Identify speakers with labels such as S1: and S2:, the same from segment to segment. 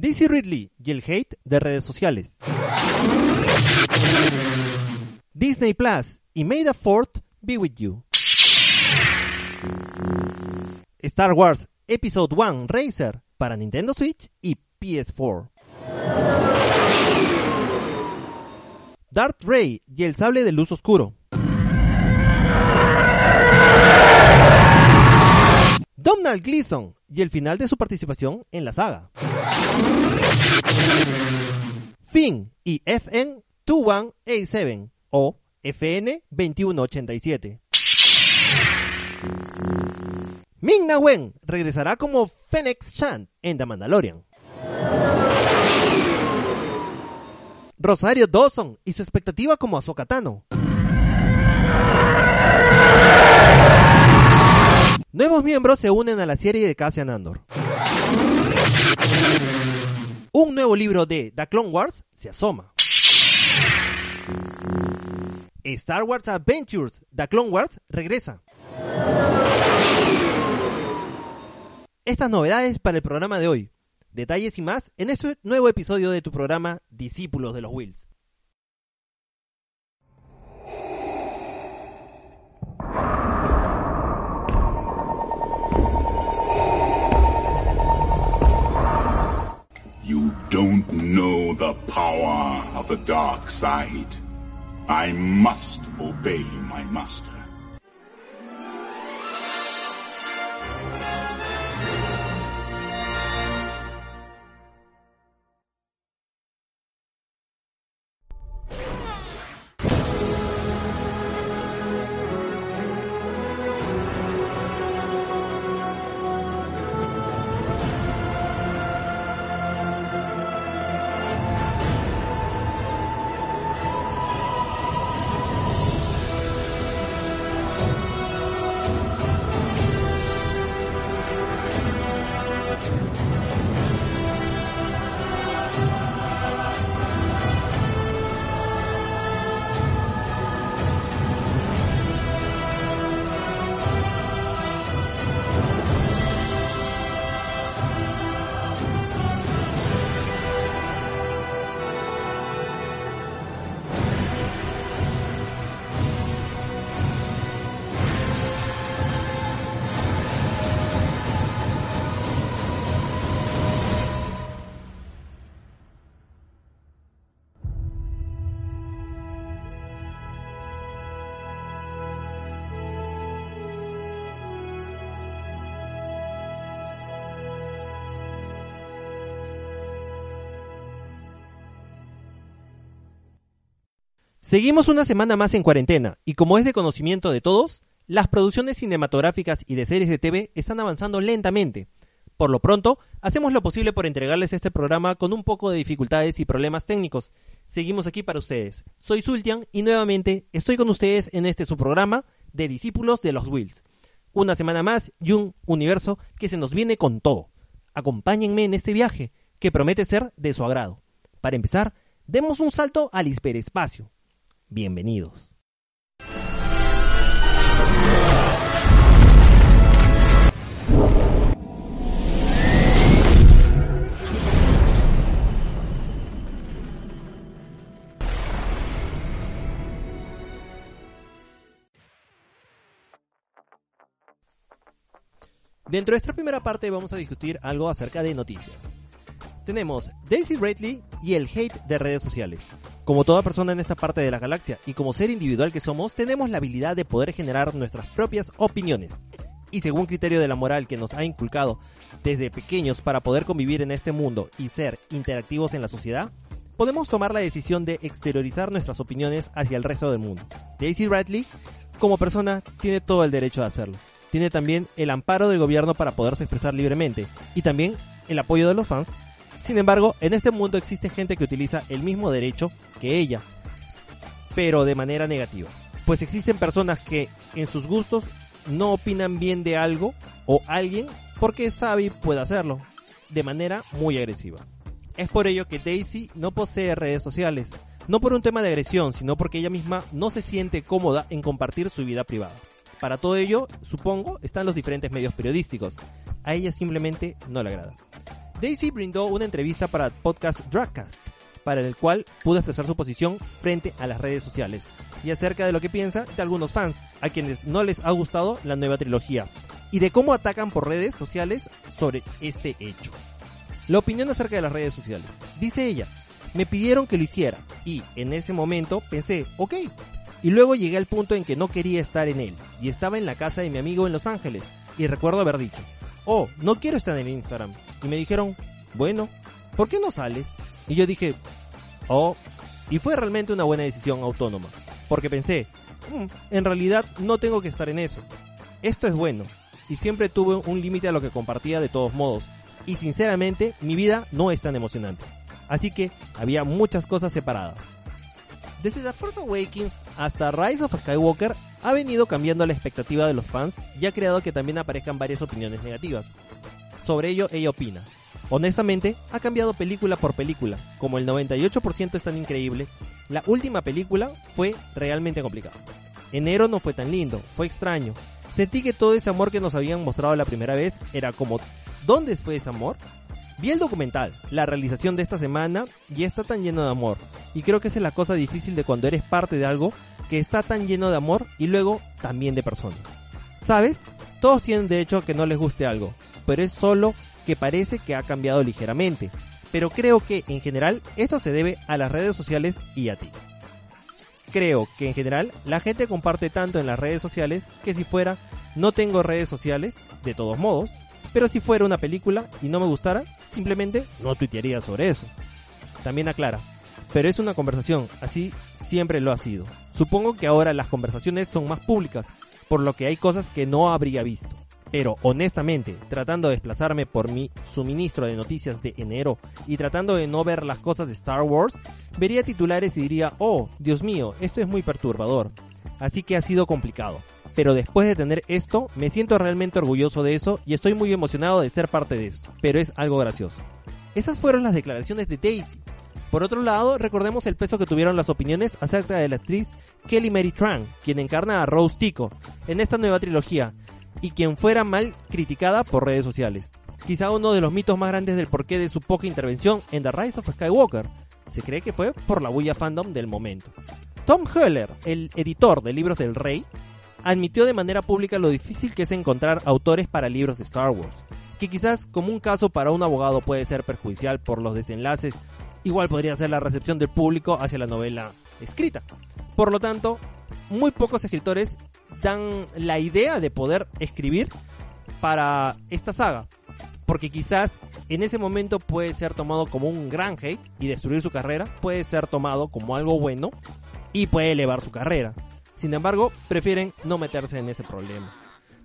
S1: Daisy Ridley y el hate de redes sociales. Disney Plus y May the Fourth be with you. Star Wars Episode 1 Racer para Nintendo Switch y PS4. Darth Ray y el sable de luz oscuro. Donald Gleason y el final de su participación en la saga. Finn y FN 2187 o FN 2187. Ming Na Wen regresará como Fennec Chan en The Mandalorian. Rosario Dawson y su expectativa como Ahsoka Tano. Nuevos miembros se unen a la serie de Cassian Andor. Un nuevo libro de The Clone Wars se asoma. Star Wars Adventures The Clone Wars regresa. Estas novedades para el programa de hoy. Detalles y más en este nuevo episodio de tu programa Discípulos de los Wills.
S2: Don't know the power of the dark side. I must obey my master.
S1: Seguimos una semana más en cuarentena y como es de conocimiento de todos, las producciones cinematográficas y de series de TV están avanzando lentamente. Por lo pronto, hacemos lo posible por entregarles este programa con un poco de dificultades y problemas técnicos. Seguimos aquí para ustedes. Soy Sultian y nuevamente estoy con ustedes en este su programa de Discípulos de los Wills. Una semana más y un universo que se nos viene con todo. Acompáñenme en este viaje que promete ser de su agrado. Para empezar, demos un salto al hiperespacio. Bienvenidos. Dentro de esta primera parte vamos a discutir algo acerca de noticias. Tenemos Daisy Ridley y el hate de redes sociales. Como toda persona en esta parte de la galaxia y como ser individual que somos, tenemos la habilidad de poder generar nuestras propias opiniones. Y según criterio de la moral que nos ha inculcado desde pequeños para poder convivir en este mundo y ser interactivos en la sociedad, podemos tomar la decisión de exteriorizar nuestras opiniones hacia el resto del mundo. Daisy Ridley, como persona, tiene todo el derecho de hacerlo. Tiene también el amparo del gobierno para poderse expresar libremente y también el apoyo de los fans. Sin embargo, en este mundo existe gente que utiliza el mismo derecho que ella, pero de manera negativa. Pues existen personas que en sus gustos no opinan bien de algo o alguien porque sabe y puede hacerlo, de manera muy agresiva. Es por ello que Daisy no posee redes sociales, no por un tema de agresión, sino porque ella misma no se siente cómoda en compartir su vida privada. Para todo ello, supongo, están los diferentes medios periodísticos. A ella simplemente no le agrada. Daisy brindó una entrevista para el podcast Dragcast, para el cual pudo expresar su posición frente a las redes sociales y acerca de lo que piensa de algunos fans, a quienes no les ha gustado la nueva trilogía, y de cómo atacan por redes sociales sobre este hecho. La opinión acerca de las redes sociales. Dice ella, me pidieron que lo hiciera y en ese momento pensé, ok. Y luego llegué al punto en que no quería estar en él y estaba en la casa de mi amigo en Los Ángeles y recuerdo haber dicho, oh, no quiero estar en Instagram. Y me dijeron, bueno, ¿por qué no sales? Y yo dije, oh, y fue realmente una buena decisión autónoma, porque pensé, "Mm, en realidad no tengo que estar en eso. Esto es bueno, y siempre tuve un límite a lo que compartía de todos modos, y sinceramente mi vida no es tan emocionante. Así que había muchas cosas separadas. Desde The Force Awakens hasta Rise of Skywalker ha venido cambiando la expectativa de los fans y ha creado que también aparezcan varias opiniones negativas. Sobre ello ella opina. Honestamente, ha cambiado película por película. Como el 98% es tan increíble, la última película fue realmente complicada. Enero no fue tan lindo, fue extraño. Sentí que todo ese amor que nos habían mostrado la primera vez era como, ¿dónde fue ese amor? Vi el documental, la realización de esta semana, y está tan lleno de amor. Y creo que esa es la cosa difícil de cuando eres parte de algo que está tan lleno de amor y luego también de personas. ¿Sabes? Todos tienen derecho a que no les guste algo, pero es solo que parece que ha cambiado ligeramente. Pero creo que en general esto se debe a las redes sociales y a ti. Creo que en general la gente comparte tanto en las redes sociales que si fuera no tengo redes sociales, de todos modos, pero si fuera una película y no me gustara, simplemente no tuitearía sobre eso. También aclara, pero es una conversación, así siempre lo ha sido. Supongo que ahora las conversaciones son más públicas, por lo que hay cosas que no habría visto. Pero honestamente, tratando de desplazarme por mi suministro de noticias de enero y tratando de no ver las cosas de Star Wars, vería titulares y diría, oh, Dios mío, esto es muy perturbador. Así que ha sido complicado. Pero después de tener esto, me siento realmente orgulloso de eso y estoy muy emocionado de ser parte de esto. Pero es algo gracioso. Esas fueron las declaraciones de Daisy. Por otro lado, recordemos el peso que tuvieron las opiniones acerca de la actriz Kelly Mary Tran, quien encarna a Rose Tico en esta nueva trilogía, y quien fuera mal criticada por redes sociales. Quizá uno de los mitos más grandes del porqué de su poca intervención en The Rise of Skywalker. Se cree que fue por la bulla fandom del momento. Tom Heller, el editor de Libros del Rey, admitió de manera pública lo difícil que es encontrar autores para libros de Star Wars, que quizás como un caso para un abogado puede ser perjudicial por los desenlaces, igual podría ser la recepción del público hacia la novela escrita. Por lo tanto, muy pocos escritores dan la idea de poder escribir para esta saga. Porque quizás en ese momento puede ser tomado como un gran hate y destruir su carrera, puede ser tomado como algo bueno y puede elevar su carrera. Sin embargo, prefieren no meterse en ese problema.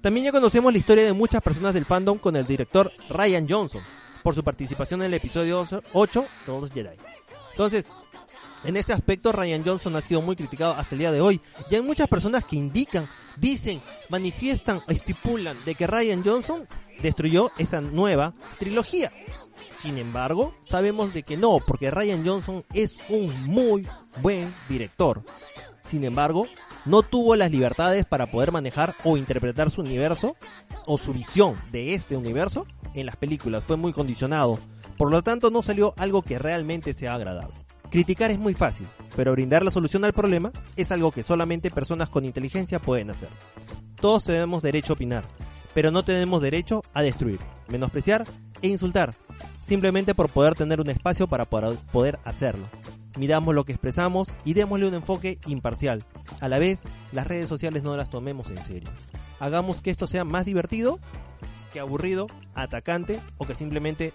S1: También ya conocemos la historia de muchas personas del fandom con el director Ryan Johnson, por su participación en el episodio 8 de los Jedi. Entonces, en este aspecto Ryan Johnson ha sido muy criticado hasta el día de hoy. Y hay muchas personas que indican, dicen, manifiestan, estipulan de que Ryan Johnson destruyó esa nueva trilogía. Sin embargo, sabemos de que no, porque Ryan Johnson es un muy buen director. Sin embargo, no tuvo las libertades para poder manejar o interpretar su universo o su visión de este universo en las películas. Fue muy condicionado. Por lo tanto, no salió algo que realmente sea agradable. Criticar es muy fácil, pero brindar la solución al problema es algo que solamente personas con inteligencia pueden hacer. Todos tenemos derecho a opinar, pero no tenemos derecho a destruir, menospreciar e insultar, simplemente por poder tener un espacio para poder hacerlo. Miramos lo que expresamos y démosle un enfoque imparcial. A la vez, las redes sociales no las tomemos en serio. Hagamos que esto sea más divertido que aburrido, atacante o que simplemente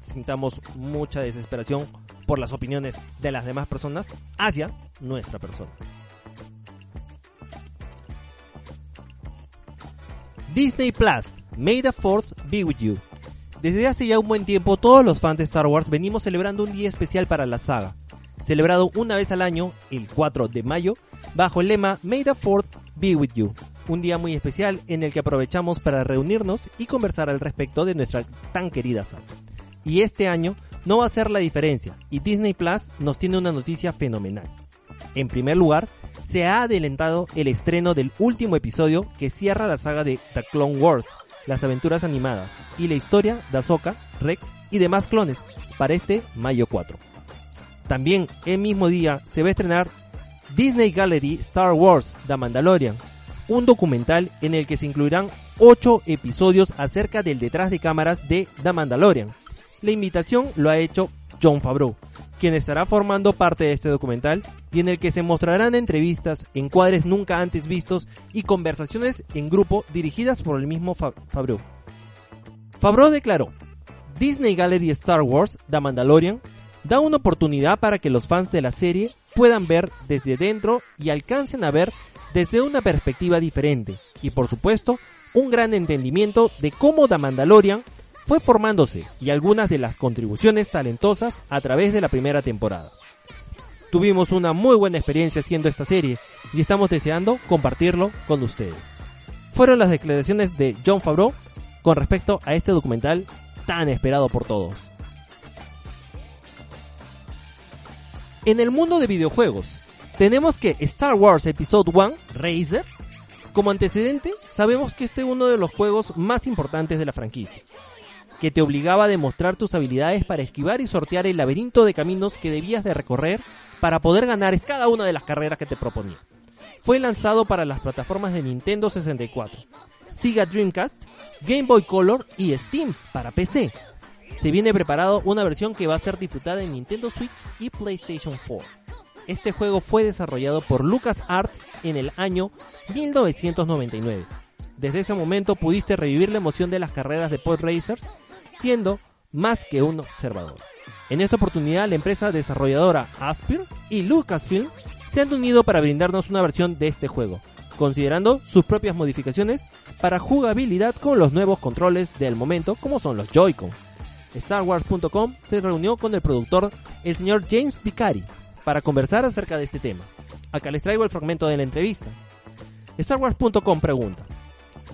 S1: sintamos mucha desesperación por las opiniones de las demás personas hacia nuestra persona. Disney Plus, May the Fourth Be With You. Desde hace ya un buen tiempo, todos los fans de Star Wars venimos celebrando un día especial para la saga, celebrado una vez al año, el 4 de mayo, bajo el lema May the Fourth be with you. Un día muy especial en el que aprovechamos para reunirnos y conversar al respecto de nuestra tan querida saga. Y este año no va a ser la diferencia, y Disney Plus nos tiene una noticia fenomenal. En primer lugar, se ha adelantado el estreno del último episodio que cierra la saga de The Clone Wars, las aventuras animadas, y la historia de Ahsoka, Rex y demás clones para este mayo 4. También el mismo día se va a estrenar Disney Gallery Star Wars The Mandalorian, un documental en el que se incluirán 8 episodios acerca del detrás de cámaras de The Mandalorian. La invitación lo ha hecho John Favreau, quien estará formando parte de este documental y en el que se mostrarán entrevistas, encuadres nunca antes vistos y conversaciones en grupo dirigidas por el mismo Favreau. Favreau declaró, Disney Gallery Star Wars The Mandalorian da una oportunidad para que los fans de la serie puedan ver desde dentro y alcancen a ver desde una perspectiva diferente y por supuesto un gran entendimiento de cómo The Mandalorian fue formándose y algunas de las contribuciones talentosas a través de la primera temporada. Tuvimos una muy buena experiencia haciendo esta serie y estamos deseando compartirlo con ustedes. Fueron las declaraciones de John Favreau con respecto a este documental tan esperado por todos. En el mundo de videojuegos, tenemos que Star Wars Episode 1, Razer, como antecedente, sabemos que este es uno de los juegos más importantes de la franquicia, que te obligaba a demostrar tus habilidades para esquivar y sortear el laberinto de caminos que debías de recorrer para poder ganar cada una de las carreras que te proponía. Fue lanzado para las plataformas de Nintendo 64, Sega Dreamcast, Game Boy Color y Steam para PC, se viene preparado una versión que va a ser disfrutada en Nintendo Switch y PlayStation 4. Este juego fue desarrollado por LucasArts en el año 1999. Desde ese momento pudiste revivir la emoción de las carreras de pod racers siendo más que un observador. En esta oportunidad la empresa desarrolladora Aspir y Lucasfilm se han unido para brindarnos una versión de este juego, considerando sus propias modificaciones para jugabilidad con los nuevos controles del momento como son los Joy-Con StarWars.com se reunió con el productor, el señor James Vicari, para conversar acerca de este tema. Acá les traigo el fragmento de la entrevista. StarWars.com pregunta,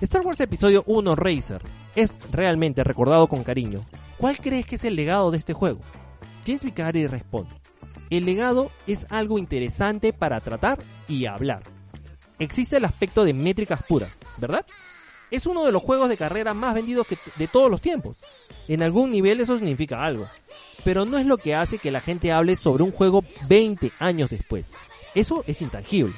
S1: Star Wars Episodio 1 Racer es realmente recordado con cariño. ¿Cuál crees que es el legado de este juego? James Vicari responde, el legado es algo interesante para tratar y hablar. Existe el aspecto de métricas puras, ¿verdad? es uno de los juegos de carrera más vendidos de todos los tiempos. En algún nivel eso significa algo. Pero no es lo que hace que la gente hable sobre un juego 20 años después. Eso es intangible.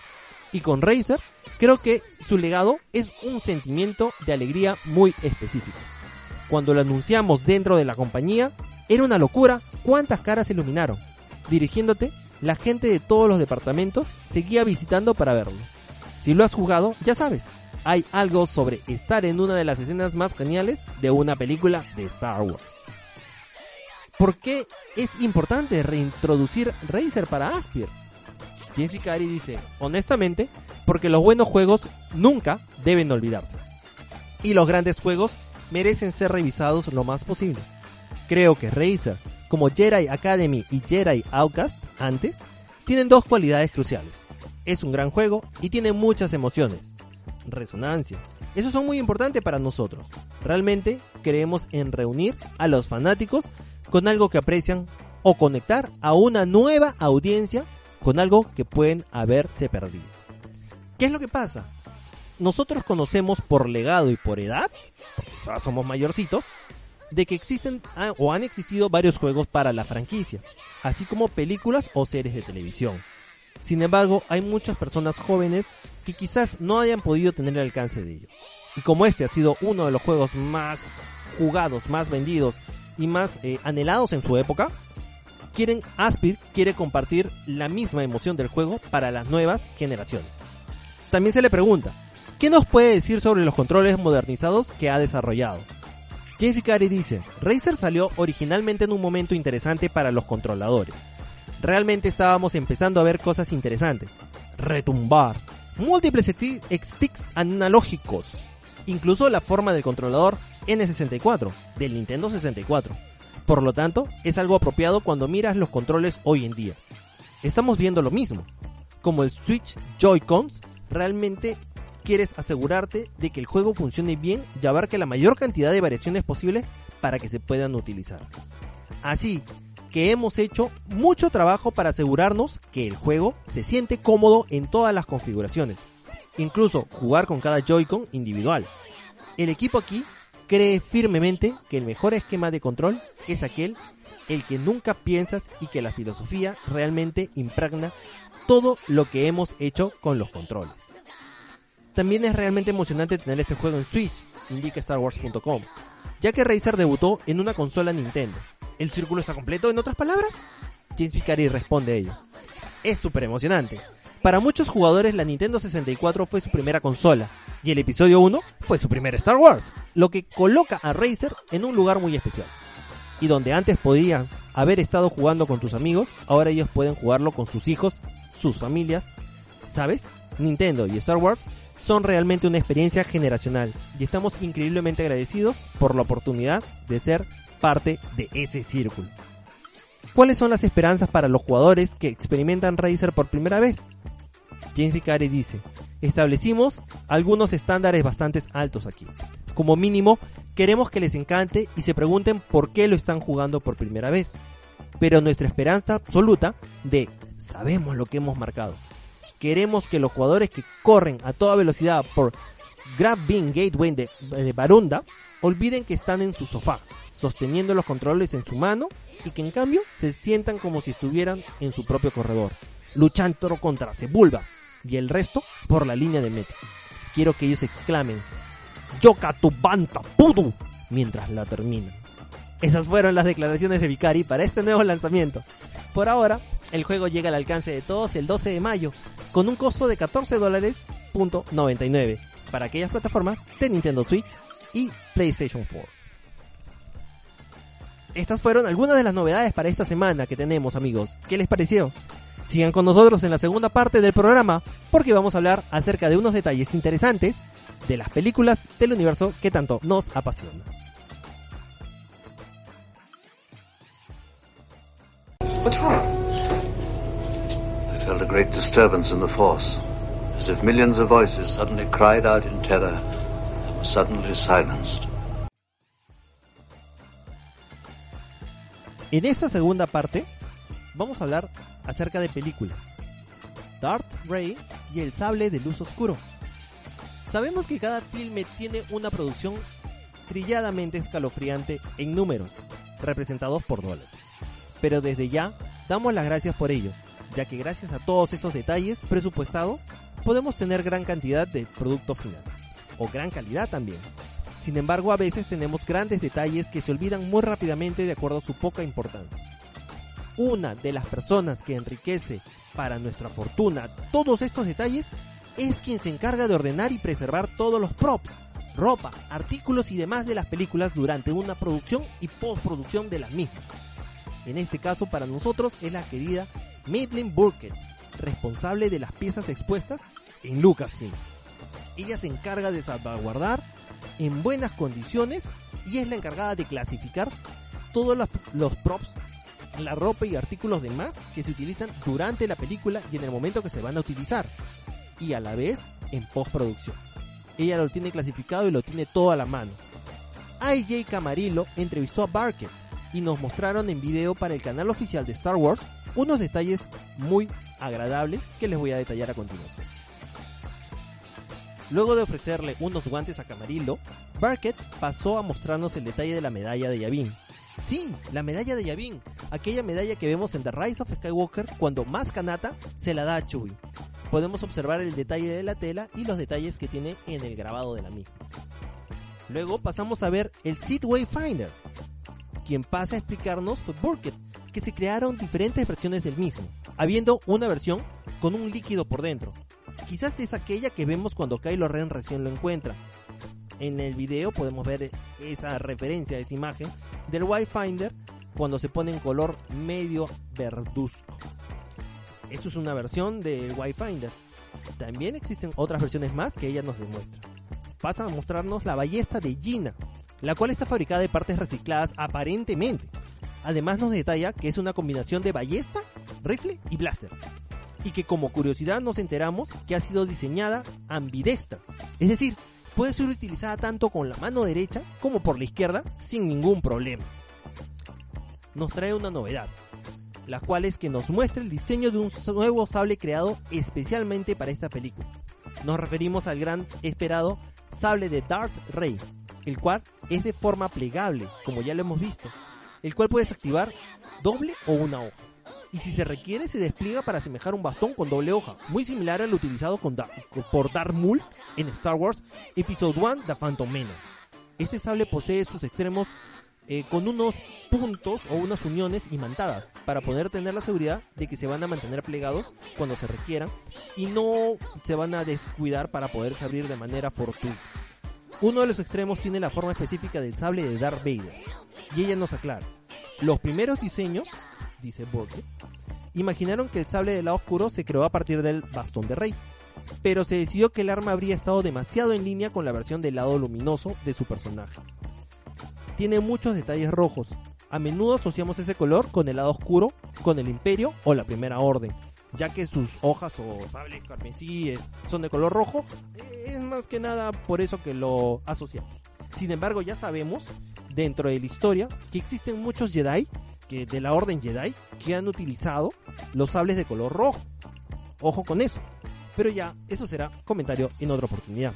S1: Y con Razer, creo que su legado es un sentimiento de alegría muy específico. Cuando lo anunciamos dentro de la compañía, era una locura cuántas caras se iluminaron. Dirigiéndote, la gente de todos los departamentos seguía visitando para verlo. Si lo has jugado, ya sabes, hay algo sobre estar en una de las escenas más geniales de una película de Star Wars. ¿Por qué es importante reintroducir Razer para Aspir? Jeffrey Cary dice, honestamente, porque los buenos juegos nunca deben olvidarse. Y los grandes juegos merecen ser revisados lo más posible. Creo que Razer, como Jedi Academy y Jedi Outcast antes, tienen dos cualidades cruciales. Es un gran juego y tiene muchas emociones resonancia. Esos son muy importantes para nosotros. Realmente creemos en reunir a los fanáticos con algo que aprecian o conectar a una nueva audiencia con algo que pueden haberse perdido. ¿Qué es lo que pasa? Nosotros conocemos por legado y por edad, porque ya somos mayorcitos, de que existen ah, o han existido varios juegos para la franquicia, así como películas o series de televisión. Sin embargo, hay muchas personas jóvenes que quizás no hayan podido tener el alcance de ello. Y como este ha sido uno de los juegos más jugados, más vendidos y más eh, anhelados en su época, quieren Aspir quiere compartir la misma emoción del juego para las nuevas generaciones. También se le pregunta, ¿qué nos puede decir sobre los controles modernizados que ha desarrollado? James Vicari dice, Razer salió originalmente en un momento interesante para los controladores. Realmente estábamos empezando a ver cosas interesantes. Retumbar, múltiples sticks analógicos. Incluso la forma del controlador N64, del Nintendo 64. Por lo tanto, es algo apropiado cuando miras los controles hoy en día. Estamos viendo lo mismo. Como el Switch Joy-Cons, realmente quieres asegurarte de que el juego funcione bien y abarque la mayor cantidad de variaciones posibles para que se puedan utilizar. Así que hemos hecho mucho trabajo para asegurarnos que el juego se siente cómodo en todas las configuraciones, incluso jugar con cada Joy-Con individual. El equipo aquí cree firmemente que el mejor esquema de control es aquel el que nunca piensas y que la filosofía realmente impregna todo lo que hemos hecho con los controles. También es realmente emocionante tener este juego en Switch, indica StarWars.com, ya que Razer debutó en una consola Nintendo. ¿El círculo está completo, en otras palabras? James Picari responde a ello. Es súper emocionante. Para muchos jugadores la Nintendo 64 fue su primera consola, y el episodio 1 fue su primer Star Wars, lo que coloca a Razer en un lugar muy especial. Y donde antes podían haber estado jugando con tus amigos, ahora ellos pueden jugarlo con sus hijos, sus familias. ¿Sabes? Nintendo y Star Wars son realmente una experiencia generacional y estamos increíblemente agradecidos por la oportunidad de ser parte de ese círculo. ¿Cuáles son las esperanzas para los jugadores que experimentan Razer por primera vez? James Vicari dice, establecimos algunos estándares bastante altos aquí. Como mínimo, queremos que les encante y se pregunten por qué lo están jugando por primera vez. Pero nuestra esperanza absoluta de sabemos lo que hemos marcado queremos que los jugadores que corren a toda velocidad por Grab Bean Gateway de, de Barunda olviden que están en su sofá, sosteniendo los controles en su mano y que en cambio se sientan como si estuvieran en su propio corredor, luchando contra Sebulba y el resto por la línea de meta. Quiero que ellos exclamen, Yoka tu banta pudu, mientras la terminan. Esas fueron las declaraciones de Vicari para este nuevo lanzamiento. Por ahora, el juego llega al alcance de todos el 12 de mayo, con un costo de 14 dólares para aquellas plataformas de Nintendo Switch y PlayStation 4. Estas fueron algunas de las novedades para esta semana que tenemos amigos. ¿Qué les pareció? Sigan con nosotros en la segunda parte del programa porque vamos a hablar acerca de unos detalles interesantes de las películas del universo que tanto nos apasiona.
S3: felt a great disturbance in the force, as if millions of voices suddenly cried out in terror and were suddenly silenced.
S1: En esta segunda parte vamos a hablar acerca de películas. Darth Ray y el sable de luz oscuro. Sabemos que cada filme tiene una producción trilladamente escalofriante en números, representados por dólares. Pero desde ya damos las gracias por ello, ya que gracias a todos esos detalles presupuestados podemos tener gran cantidad de producto final, o gran calidad también. Sin embargo, a veces tenemos grandes detalles que se olvidan muy rápidamente de acuerdo a su poca importancia. Una de las personas que enriquece para nuestra fortuna todos estos detalles es quien se encarga de ordenar y preservar todos los props, ropa, artículos y demás de las películas durante una producción y postproducción de las mismas. En este caso para nosotros es la querida Madeline Burkett, responsable de las piezas expuestas en Lucasfilm. Ella se encarga de salvaguardar en buenas condiciones y es la encargada de clasificar todos los, props, la ropa y artículos demás que se utilizan durante la película y en el momento que se van a utilizar y a la vez en postproducción. Ella lo tiene clasificado y lo tiene todo a la mano. AJ Camarillo entrevistó a Barker y nos mostraron en video para el canal oficial de Star Wars unos detalles muy agradables que les voy a detallar a continuación. Luego de ofrecerle unos guantes a Camarillo, Barkett pasó a mostrarnos el detalle de la medalla de Yavin. Sí, la medalla de Yavin, aquella medalla que vemos en The Rise of Skywalker cuando más Kanata se la da a Chewie. Podemos observar el detalle de la tela y los detalles que tiene en el grabado de la misma. Luego pasamos a ver el Seed Wayfinder, quien pasa a explicarnos Burkett, que se crearon diferentes versiones del mismo, habiendo una versión con un líquido por dentro. Quizás es aquella que vemos cuando Kylo Ren recién lo encuentra. En el video podemos ver esa referencia, esa imagen del Finder cuando se pone en color medio verduzco. Esto es una versión del Finder. También existen otras versiones más que ella nos demuestra. Pasan a mostrarnos la ballesta de Gina, la cual está fabricada de partes recicladas aparentemente. Además nos detalla que es una combinación de ballesta, rifle y blaster. Y que como curiosidad nos enteramos que ha sido diseñada ambidextra. Es decir, puede ser utilizada tanto con la mano derecha como por la izquierda sin ningún problema. Nos trae una novedad, la cual es que nos muestra el diseño de un nuevo sable creado especialmente para esta película. Nos referimos al gran esperado sable de Darth Rey, el cual es de forma plegable, como ya lo hemos visto, el cual puedes activar doble o una hoja. Y si se requiere, se despliega para asemejar un bastón con doble hoja, muy similar al utilizado por Darth Maul en Star Wars Episode 1 The Phantom Menace. Este sable posee sus extremos eh, con unos puntos o unas uniones imantadas para poder tener la seguridad de que se van a mantener plegados cuando se requieran y no se van a descuidar para poderse abrir de manera fortuita. Uno de los extremos tiene la forma específica del sable de Darth Vader y ella nos aclara. Los primeros diseños, dice Borges, imaginaron que el sable del lado oscuro se creó a partir del bastón de rey, pero se decidió que el arma habría estado demasiado en línea con la versión del lado luminoso de su personaje tiene muchos detalles rojos. A menudo asociamos ese color con el lado oscuro, con el imperio o la primera orden, ya que sus hojas o sables carmesíes son de color rojo, es más que nada por eso que lo asociamos. Sin embargo, ya sabemos, dentro de la historia, que existen muchos Jedi, que de la orden Jedi, que han utilizado los sables de color rojo. Ojo con eso. Pero ya, eso será comentario en otra oportunidad.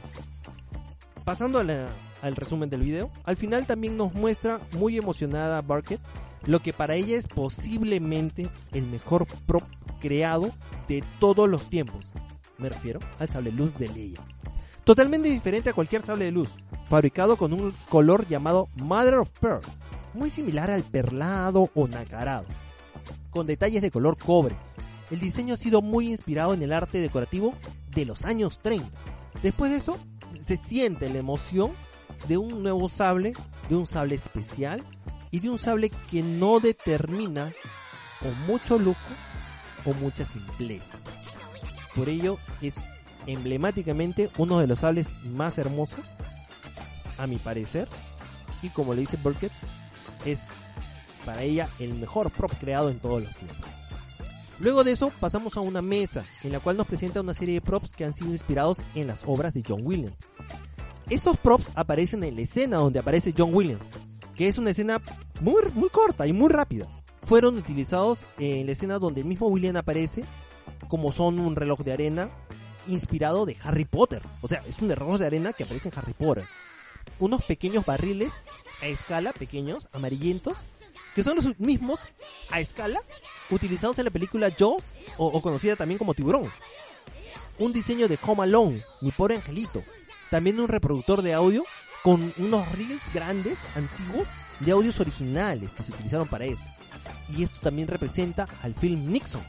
S1: Pasando a la, al resumen del video. Al final también nos muestra muy emocionada a Barket, lo que para ella es posiblemente el mejor prop creado de todos los tiempos. Me refiero al sable luz de Leia. Totalmente diferente a cualquier sable de luz, fabricado con un color llamado Mother of Pearl, muy similar al perlado o nacarado, con detalles de color cobre. El diseño ha sido muy inspirado en el arte decorativo de los años 30. Después de eso, se siente la emoción de un nuevo sable, de un sable especial y de un sable que no determina o mucho lujo o mucha simpleza. Por ello es emblemáticamente uno de los sables más hermosos, a mi parecer, y como le dice Burkett, es para ella el mejor prop creado en todos los tiempos. Luego de eso pasamos a una mesa en la cual nos presenta una serie de props que han sido inspirados en las obras de John Williams. Estos props aparecen en la escena donde aparece John Williams, que es una escena muy, muy corta y muy rápida. Fueron utilizados en la escena donde el mismo William aparece, como son un reloj de arena inspirado de Harry Potter. O sea, es un reloj de arena que aparece en Harry Potter. Unos pequeños barriles a escala, pequeños, amarillentos, que son los mismos a escala utilizados en la película Jaws o, o conocida también como Tiburón. Un diseño de Home Alone, mi pobre angelito, también un reproductor de audio con unos reels grandes, antiguos, de audios originales que se utilizaron para esto. Y esto también representa al film Nixon,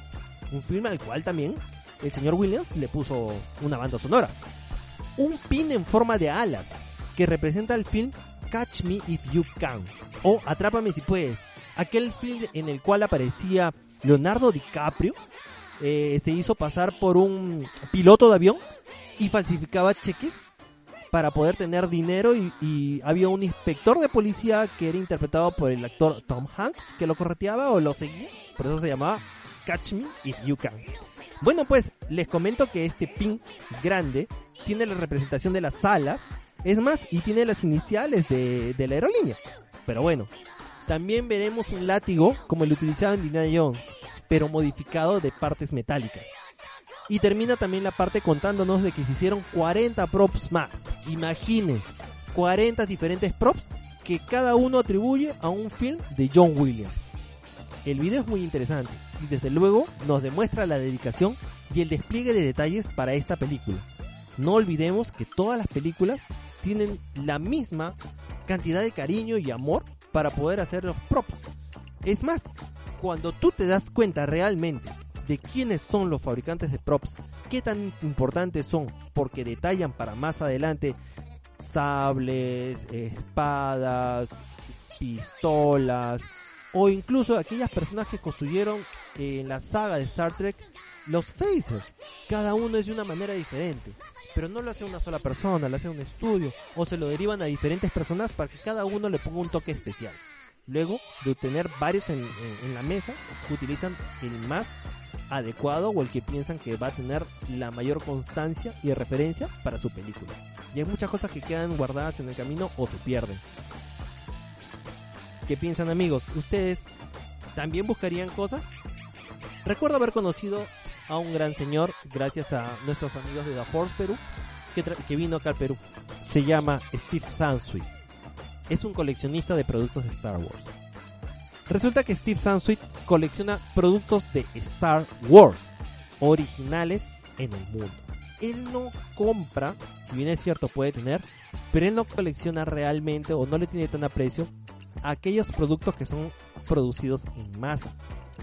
S1: un film al cual también el señor Williams le puso una banda sonora. Un pin en forma de alas que representa el film Catch Me If You Can o Atrápame si puedes, aquel film en el cual aparecía Leonardo DiCaprio, eh, se hizo pasar por un piloto de avión y falsificaba cheques para poder tener dinero y, había un inspector de policía que era interpretado por el actor Tom Hanks que lo correteaba o lo seguía, por eso se llamaba Catch Me If You Can. Bueno, pues les comento que este pin grande tiene la representación de las alas, es más, y tiene las iniciales de, la aerolínea. Pero bueno, también veremos un látigo como el utilizado en Indiana Jones, pero modificado de partes metálicas. Y termina también la parte contándonos de que se hicieron 40 props más. Imaginen, 40 diferentes props que cada uno atribuye a un film de John Williams. El video es muy interesante y desde luego nos demuestra la dedicación y el despliegue de detalles para esta película. No olvidemos que todas las películas tienen la misma cantidad de cariño y amor para poder hacer los props. Es más, cuando tú te das cuenta realmente de quiénes son los fabricantes de props, qué tan importantes son, porque detallan para más adelante sables, espadas, pistolas, o incluso aquellas personas que construyeron en la saga de Star Trek los Phasers. Cada uno es de una manera diferente. Pero no lo hace una sola persona, lo hace un estudio. O se lo derivan a diferentes personas para que cada uno le ponga un toque especial. Luego de tener varios en, en- en la mesa, utilizan el más adecuado o el que piensan que va a tener la mayor constancia y referencia para su película. Y hay muchas cosas que quedan guardadas en el camino o se pierden. ¿Qué piensan amigos? ¿Ustedes también buscarían cosas? Recuerdo haber conocido a un gran señor gracias a nuestros amigos de The Force Perú que, vino acá al Perú. Se llama Steve Sansweet. Es un coleccionista de productos de Star Wars. Resulta que Steve Sansweet colecciona productos de Star Wars originales en el mundo. Él no compra, si bien es cierto puede tener, pero él no colecciona realmente o no le tiene tan aprecio aquellos productos que son producidos en masa.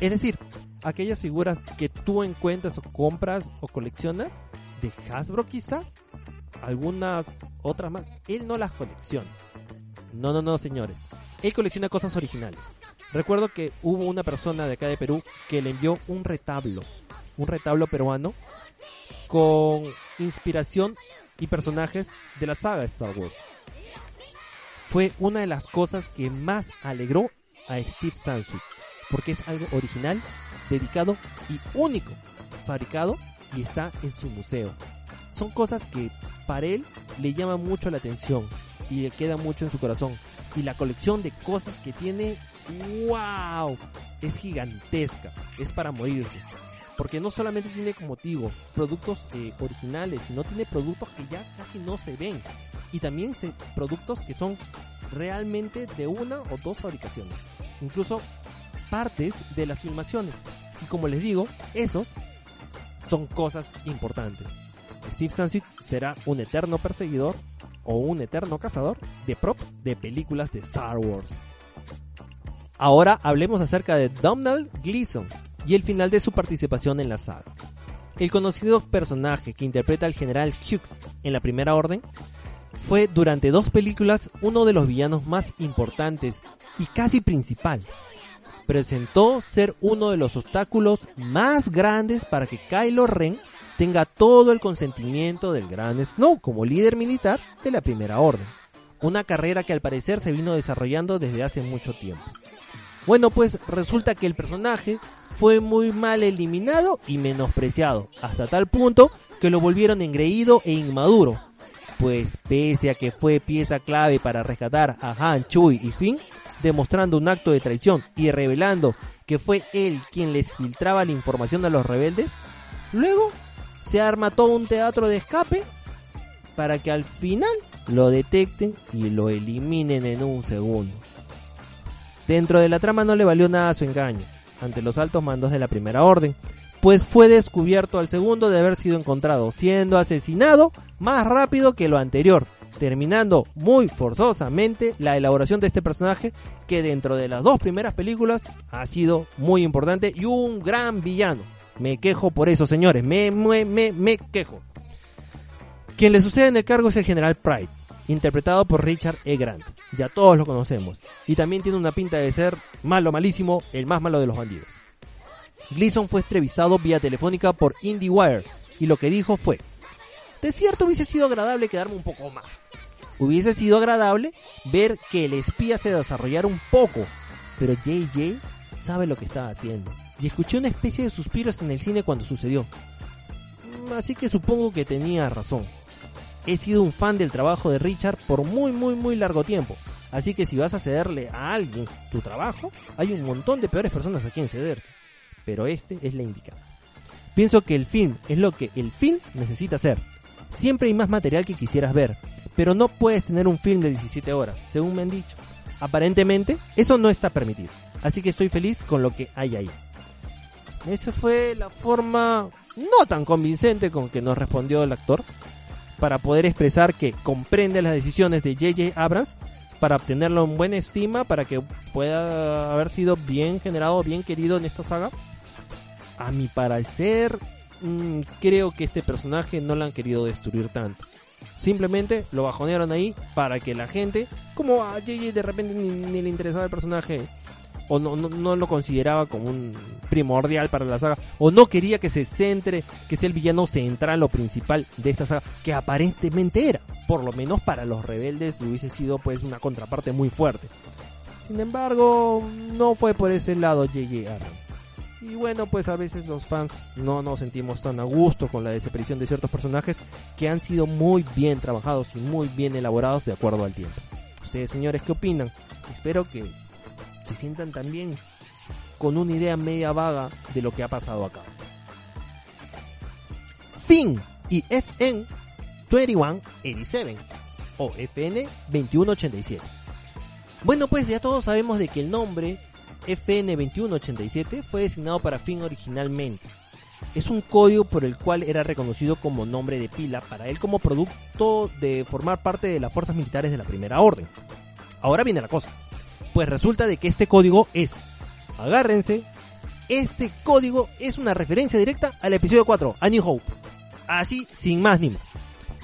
S1: Es decir, aquellas figuras que tú encuentras o compras o coleccionas de Hasbro quizás, algunas otras más, él no las colecciona. No, no, no, señores. Él colecciona cosas originales. Recuerdo que hubo una persona de acá de Perú que le envió un retablo, un retablo peruano con inspiración y personajes de la saga Star Wars. Fue una de las cosas que más alegró a Steve Sansweet, porque es algo original, dedicado y único, fabricado y está en su museo. Son cosas que para él le llaman mucho la atención y le queda mucho en su corazón. Y la colección de cosas que tiene, wow, es gigantesca, es para morirse. Porque no solamente tiene como motivo productos eh, originales, sino tiene productos que ya casi no se ven. Y también productos que son realmente de una o dos fabricaciones. Incluso partes de las filmaciones. Y como les digo, esos son cosas importantes. Steve Sansweet será un eterno perseguidor o un eterno cazador de props de películas de Star Wars. Ahora hablemos acerca de Donald Gleason y el final de su participación en la saga. El conocido personaje que interpreta al general Hughes en la Primera Orden fue durante dos películas uno de los villanos más importantes y casi principal. Presentó ser uno de los obstáculos más grandes para que Kylo Ren tenga todo el consentimiento del gran Snow como líder militar de la Primera Orden. Una carrera que al parecer se vino desarrollando desde hace mucho tiempo. Bueno, pues resulta que el personaje fue muy mal eliminado y menospreciado, hasta tal punto que lo volvieron engreído e inmaduro. Pues pese a que fue pieza clave para rescatar a Han, Chewie y Finn, demostrando un acto de traición y revelando que fue él quien les filtraba la información a los rebeldes, luego se arma todo un teatro de escape para que al final lo detecten y lo eliminen en un segundo. Dentro de la trama no le valió nada su engaño ante los altos mandos de la Primera Orden, pues fue descubierto al segundo de haber sido encontrado, siendo asesinado más rápido que lo anterior, terminando muy forzosamente la elaboración de este personaje que dentro de las dos primeras películas ha sido muy importante y un gran villano. Me quejo por eso, señores, me, me, me, me quejo. Quien le sucede en el cargo es el general Pride, interpretado por Richard E. Grant. Ya todos lo conocemos. Y también tiene una pinta de ser malo, malísimo, el más malo de los bandidos. Gleason fue entrevistado vía telefónica por IndieWire y lo que dijo fue, de cierto hubiese sido agradable quedarme un poco más. Hubiese sido agradable ver que el espía se desarrollara un poco, pero JJ sabe lo que estaba haciendo. Y escuché una especie de suspiros en el cine cuando sucedió. Mm, Así que supongo que tenía razón. He sido un fan del trabajo de Richard por muy muy muy largo tiempo. Así que si vas a cederle a alguien tu trabajo, hay un montón de peores personas a quien cederse. Pero este es la indicada. Pienso que el film es lo que el film necesita hacer. Siempre hay más material que quisieras ver, pero no puedes tener un film de 17 horas, según me han dicho. Aparentemente, eso no está permitido. Así que estoy feliz con lo que hay ahí. Esa fue la forma no tan convincente con que nos respondió el actor para poder expresar que comprende las decisiones de J.J. Abrams para obtenerlo en buena estima, para que pueda haber sido bien generado, bien querido en esta saga. A mi parecer, mm, creo que este personaje no lo han querido destruir tanto. Simplemente lo bajonearon ahí para que la gente, como a JJ de repente ni, le interesaba el personaje, o no, no, no lo consideraba como un primordial para la saga, o no quería que se centre, que sea el villano central o principal de esta saga, que aparentemente era, por lo menos para los rebeldes hubiese sido pues una contraparte muy fuerte. Sin embargo, no fue por ese lado J.J. Abrams. Y bueno, pues a veces los fans no nos sentimos tan a gusto con la desaparición de ciertos personajes que han sido muy bien trabajados y muy bien elaborados de acuerdo al tiempo. Ustedes señores, ¿qué opinan? Espero que se sientan también con una idea media vaga de lo que ha pasado acá. Fin y FN 2187 o FN 2187. Bueno, pues ya todos sabemos de que el nombre FN2187 fue designado para Finn originalmente. Es un código por el cual era reconocido como nombre de pila para él como producto de formar parte de las fuerzas militares de la Primera Orden. Ahora viene la cosa. Pues resulta de que este código es, agárrense, este código es una referencia directa al episodio 4, A New Hope. Así, sin más ni más.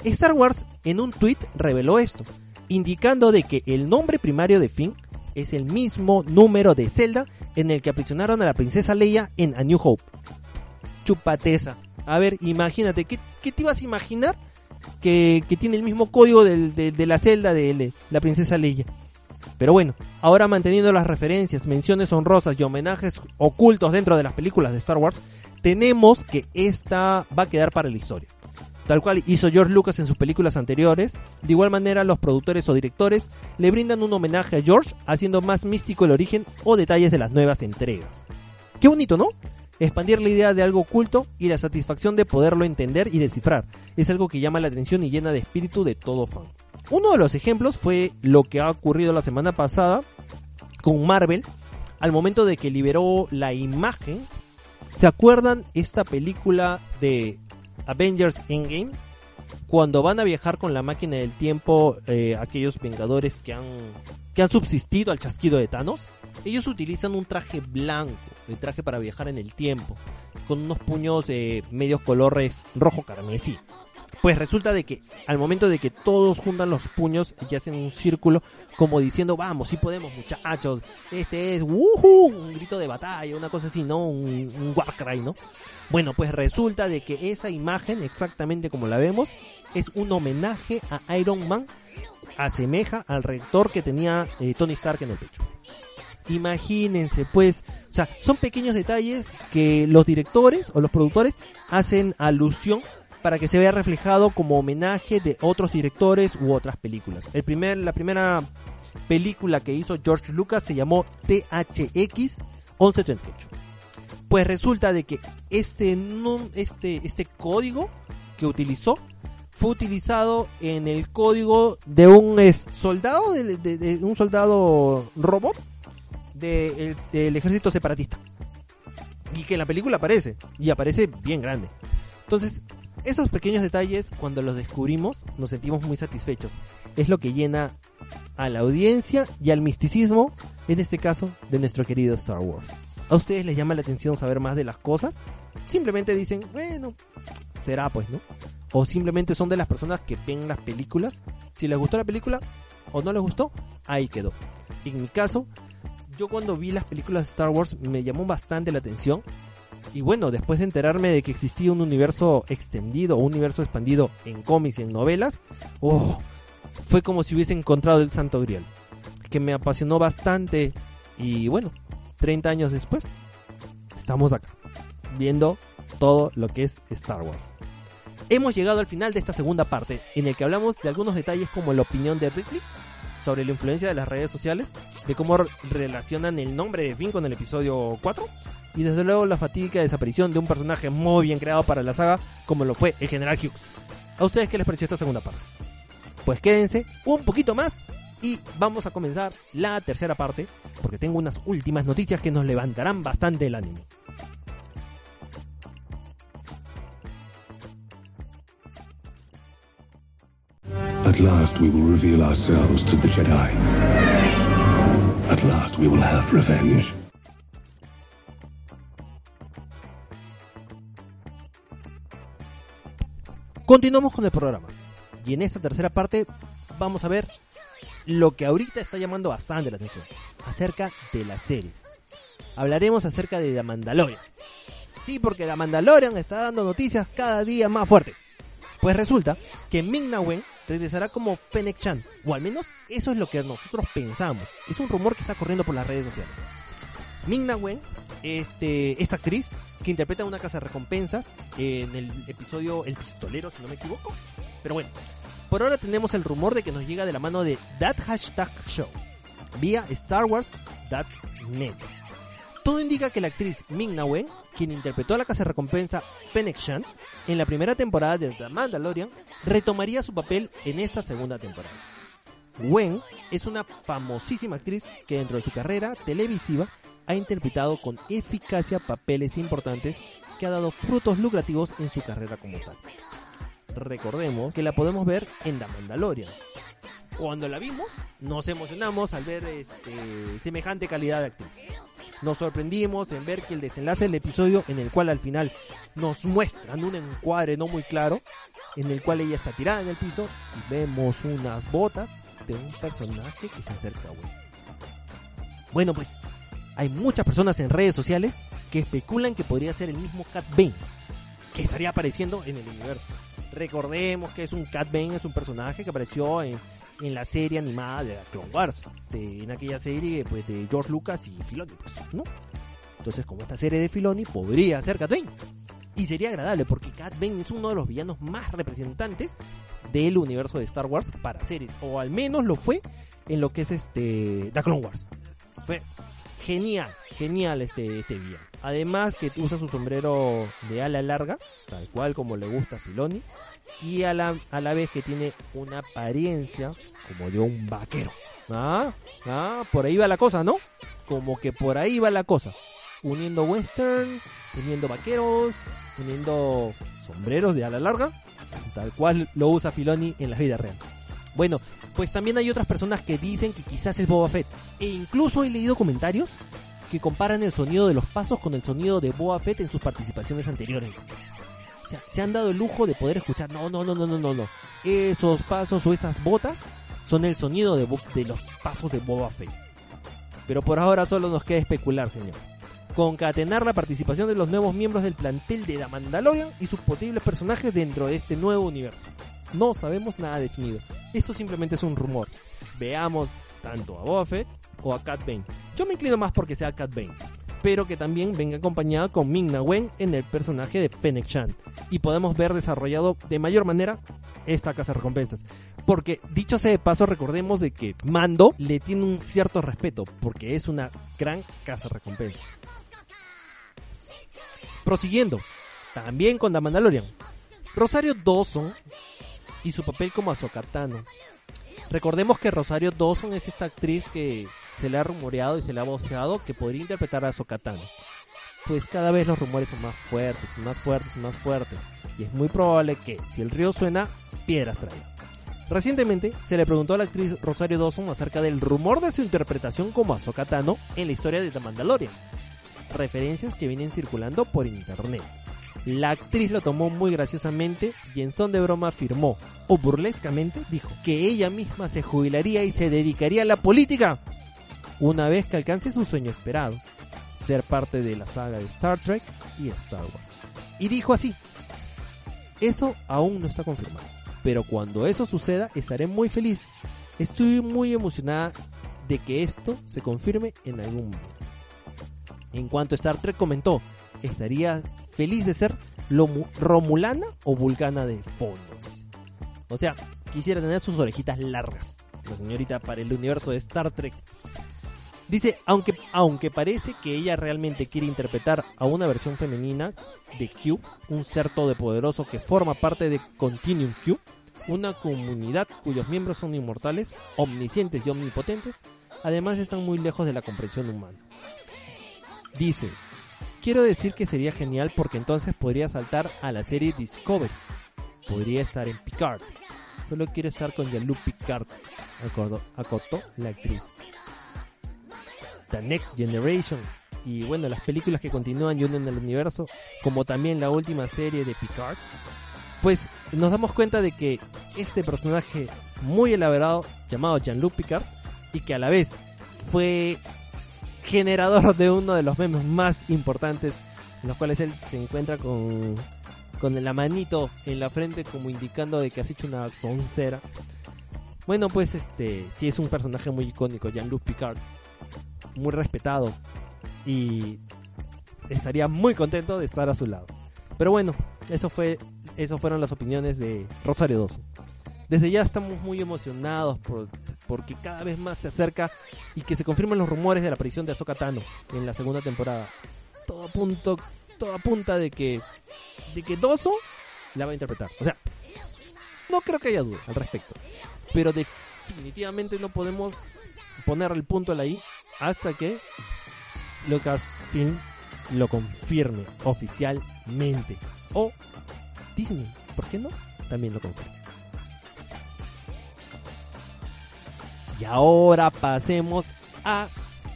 S1: Star Wars en un tweet reveló esto, indicando de que el nombre primario de Finn es el mismo número de Zelda en el que aprisionaron a la princesa Leia en A New Hope. Chupateza. A ver, imagínate, ¿qué, te ibas a imaginar que, que tiene el mismo código del- de, de la celda de le- la princesa Leia? Pero bueno, ahora manteniendo las referencias, menciones honrosas y homenajes ocultos dentro de las películas de Star Wars, tenemos que esta va a quedar para la historia. Tal cual hizo George Lucas en sus películas anteriores, de igual manera los productores o directores le brindan un homenaje a George haciendo más místico el origen o detalles de las nuevas entregas. Qué bonito, ¿no? Expandir la idea de algo oculto y la satisfacción de poderlo entender y descifrar es algo que llama la atención y llena de espíritu de todo fan. Uno de los ejemplos fue lo que ha ocurrido la semana pasada con Marvel al momento de que liberó la imagen. ¿Se acuerdan esta película de Avengers Endgame? Cuando van a viajar con la máquina del tiempo eh, aquellos vengadores que han, que han subsistido al chasquido de Thanos, ellos utilizan un traje blanco, el traje para viajar en el tiempo, con unos puños eh, medios colores rojo carmesí. Pues resulta de que al momento de que todos juntan los puños y hacen un círculo como diciendo vamos, sí podemos muchachos, este es ¡wuhu! un grito de batalla, una cosa así, ¿no? Un, un Warcry, ¿no? Bueno, pues resulta de que esa imagen, exactamente como la vemos, es un homenaje a Iron Man, asemeja al rector que tenía eh, Tony Stark en el pecho. Imagínense, pues, o sea, son pequeños detalles que los directores o los productores hacen alusión para que se vea reflejado como homenaje de otros directores u otras películas. El primer, la primera película que hizo George Lucas se llamó THX 1138. Pues resulta de que este, este, este código que utilizó fue utilizado en el código de un soldado, de, un soldado robot de el- del ejército separatista. Y que en la película aparece, y aparece bien grande. Entonces, esos pequeños detalles, cuando los descubrimos, nos sentimos muy satisfechos. Es lo que llena a la audiencia y al misticismo, en este caso, de nuestro querido Star Wars. ¿A ustedes les llama la atención saber más de las cosas? Simplemente dicen, bueno, será pues, ¿no? O simplemente son de las personas que ven las películas. Si les gustó la película o no les gustó, ahí quedó. En mi caso, yo cuando vi las películas de Star Wars me llamó bastante la atención. Y bueno, después de enterarme de que existía un universo extendido, un universo expandido en cómics y en novelas, oh, fue como si hubiese encontrado el Santo Grial. Que me apasionó bastante. Y bueno, 30 años después, estamos acá, viendo todo lo que es Star Wars. Hemos llegado al final de esta segunda parte, en el que hablamos de algunos detalles como la opinión de Ripley sobre la influencia de las redes sociales, de cómo re- relacionan el nombre de Finn con el episodio 4, y desde luego la fatídica desaparición de un personaje muy bien creado para la saga, como lo fue el General Hughes. ¿A ustedes qué les pareció esta segunda parte? Pues quédense un poquito más y vamos a comenzar la tercera parte, porque tengo unas últimas noticias que nos levantarán bastante el ánimo.
S4: At last we will reveal ourselves to the Jedi. At last we will have revenge.
S1: Continuamos con el programa. Y en esta tercera parte vamos a ver lo que ahorita está llamando bastante la atención. Acerca de las series. hablaremos acerca de The Mandalorian. Sí, porque The Mandalorian está dando noticias cada día más fuertes. Pues resulta que Ming Na Wen regresará como Fennec Chan, o al menos eso es lo que nosotros pensamos. Es un rumor que está corriendo por las redes sociales. Ming Na Wen, este, esta actriz que interpreta una casa de recompensas en el episodio El Pistolero, si no me equivoco. Pero bueno, por ahora tenemos el rumor de que nos llega de la mano de That Hashtag Show, vía Star Wars.net. Todo indica que la actriz Ming Na Wen, quien interpretó a la casa de recompensa Fennec Shan en la primera temporada de The Mandalorian, retomaría su papel en esta segunda temporada. Wen es una famosísima actriz que dentro de su carrera televisiva ha interpretado con eficacia papeles importantes que ha dado frutos lucrativos en su carrera como tal. Recordemos que la podemos ver en The Mandalorian. Cuando la vimos, nos emocionamos al ver este, semejante calidad de actriz. Nos sorprendimos en ver que el desenlace del episodio, en el cual al final nos muestran un encuadre no muy claro, en el cual ella está tirada en el piso y vemos unas botas de un personaje que se acerca a Wen. Bueno, pues hay muchas personas en redes sociales que especulan que podría ser el mismo Cat Bane que estaría apareciendo en el universo. Recordemos que es un Cat Bane, es un personaje que apareció en, en la serie animada de la Clone Wars, de- en aquella serie pues de George Lucas y Filoni, pues, ¿no? Entonces, como esta serie de Filoni podría ser Cat Bane. Y sería agradable porque Cat Bane es uno de los villanos más representantes del universo de Star Wars para series, o al menos lo fue en lo que es este The Clone Wars. Genial, genial este, este villano. Además que usa su sombrero de ala larga, tal cual como le gusta a Filoni, y a la, a la vez que tiene una apariencia como de un vaquero. Ah, ah, por ahí va la cosa, ¿no? Como que por ahí va la cosa. Uniendo western, uniendo vaqueros, uniendo sombreros de ala larga, tal cual lo usa Filoni en la vida real. Bueno, pues también hay otras personas que dicen que quizás es Boba Fett. E incluso he leído comentarios que comparan el sonido de los pasos con el sonido de Boba Fett en sus participaciones anteriores. O sea, se han dado el lujo de poder escuchar, no, no, no, no, no, no, no. Esos pasos o esas botas son el sonido de, de los pasos de Boba Fett. Pero por ahora solo nos queda especular, señor. Concatenar la participación de los nuevos miembros del plantel de The Mandalorian y sus posibles personajes dentro de este nuevo universo. No sabemos nada definido. Esto simplemente es un rumor. Veamos tanto a Boba Fett o a Cat Bane. Yo me inclino más porque sea Cat Bane. Pero que también venga acompañada con Ming Na Wen en el personaje de Fennec Chan. Y podemos ver desarrollado de mayor manera esta casa de recompensas. Porque dicho sea de paso, recordemos de que Mando le tiene un cierto respeto. Porque es una gran casa de recompensas. Prosiguiendo. También con The Mandalorian. Rosario Dawson y su papel como Ahsoka Tano. Recordemos que Rosario Dawson es esta actriz que se le ha rumoreado y se le ha voceado que podría interpretar a Ahsoka Tano. Pues cada vez los rumores son más fuertes y más fuertes y más fuertes. Y es muy probable que, si el río suena, piedras traiga. Recientemente se le preguntó a la actriz Rosario Dawson acerca del rumor de su interpretación como Ahsoka Tano en la historia de The Mandalorian. Referencias que vienen circulando por internet. La actriz lo tomó muy graciosamente y en son de broma afirmó, o burlescamente dijo, que ella misma se jubilaría y se dedicaría a la política una vez que alcance su sueño esperado, ser parte de la saga de Star Trek y Star Wars. Y dijo así, eso aún no está confirmado, pero cuando eso suceda estaré muy feliz. Estoy muy emocionada de que esto se confirme en algún momento. En cuanto a Star Trek comentó, estaría feliz de ser Lomu- Romulana o Vulcana de fondo. O sea, quisiera tener sus orejitas largas. La señorita para el universo de Star Trek. Dice, aunque, aunque parece que ella realmente quiere interpretar a una versión femenina de Q, un ser todopoderoso que forma parte de Continuum Q, una comunidad cuyos miembros son inmortales, omniscientes y omnipotentes, además están muy lejos de la comprensión humana. Dice, quiero decir que sería genial porque entonces podría saltar a la serie Discovery. Podría estar en Picard. Solo quiero estar con Jean-Luc Picard, acotó la actriz. The Next Generation y bueno, las películas que continúan y unen el universo, como también la última serie de Picard, pues nos damos cuenta de que este personaje muy elaborado llamado Jean-Luc Picard y que a la vez fue generador de uno de los memes más importantes, en los cuales él se encuentra con, con la manito en la frente como indicando de que has hecho una soncera. Bueno, pues este, sí es un personaje muy icónico, Jean-Luc Picard, muy respetado y estaría muy contento de estar a su lado. Pero bueno, eso fue, eso fueron las opiniones de Rosario Doso. Desde ya estamos muy emocionados por, porque cada vez más se acerca y que se confirman los rumores de la aparición de Ahsoka Tano en la segunda temporada. Todo punto, todo apunta de que de que Doso la va a interpretar. O sea, no creo que haya duda al respecto. Pero definitivamente no podemos poner el punto a la I hasta que Lucasfilm lo confirme oficialmente. O Disney, ¿por qué no? También lo confirme. Y ahora pasemos a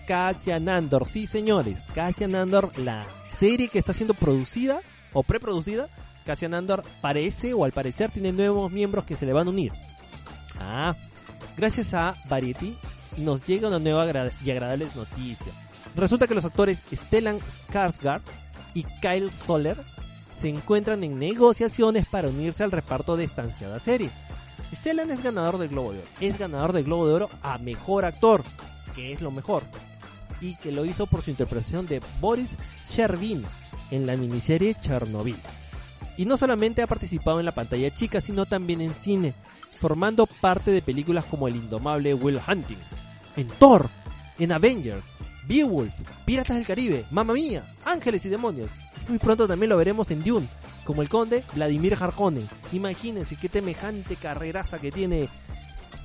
S1: Cassian Andor. Sí, señores, Cassian Andor, la serie que está siendo producida o preproducida, Cassian Andor parece o al parecer tiene nuevos miembros que se le van a unir. Ah, gracias a Variety nos llega una nueva y agradable noticia. Resulta que los actores Stellan Skarsgård y Kyle Soller se encuentran en negociaciones para unirse al reparto de esta ansiada serie. Stellan es ganador del Globo de Oro. Es ganador del Globo de Oro a Mejor Actor, que es lo mejor. Y que lo hizo por su interpretación de Boris Shervin en la miniserie Chernobyl. Y no solamente ha participado en la pantalla chica, sino también en cine, formando parte de películas como El Indomable Will Hunting, en Thor, en Avengers, Beowulf, Piratas del Caribe, Mamma Mía, Ángeles y Demonios. Muy pronto también lo veremos en Dune, como el conde Vladimir Harkonnen. Imagínense qué temejante carreraza que tiene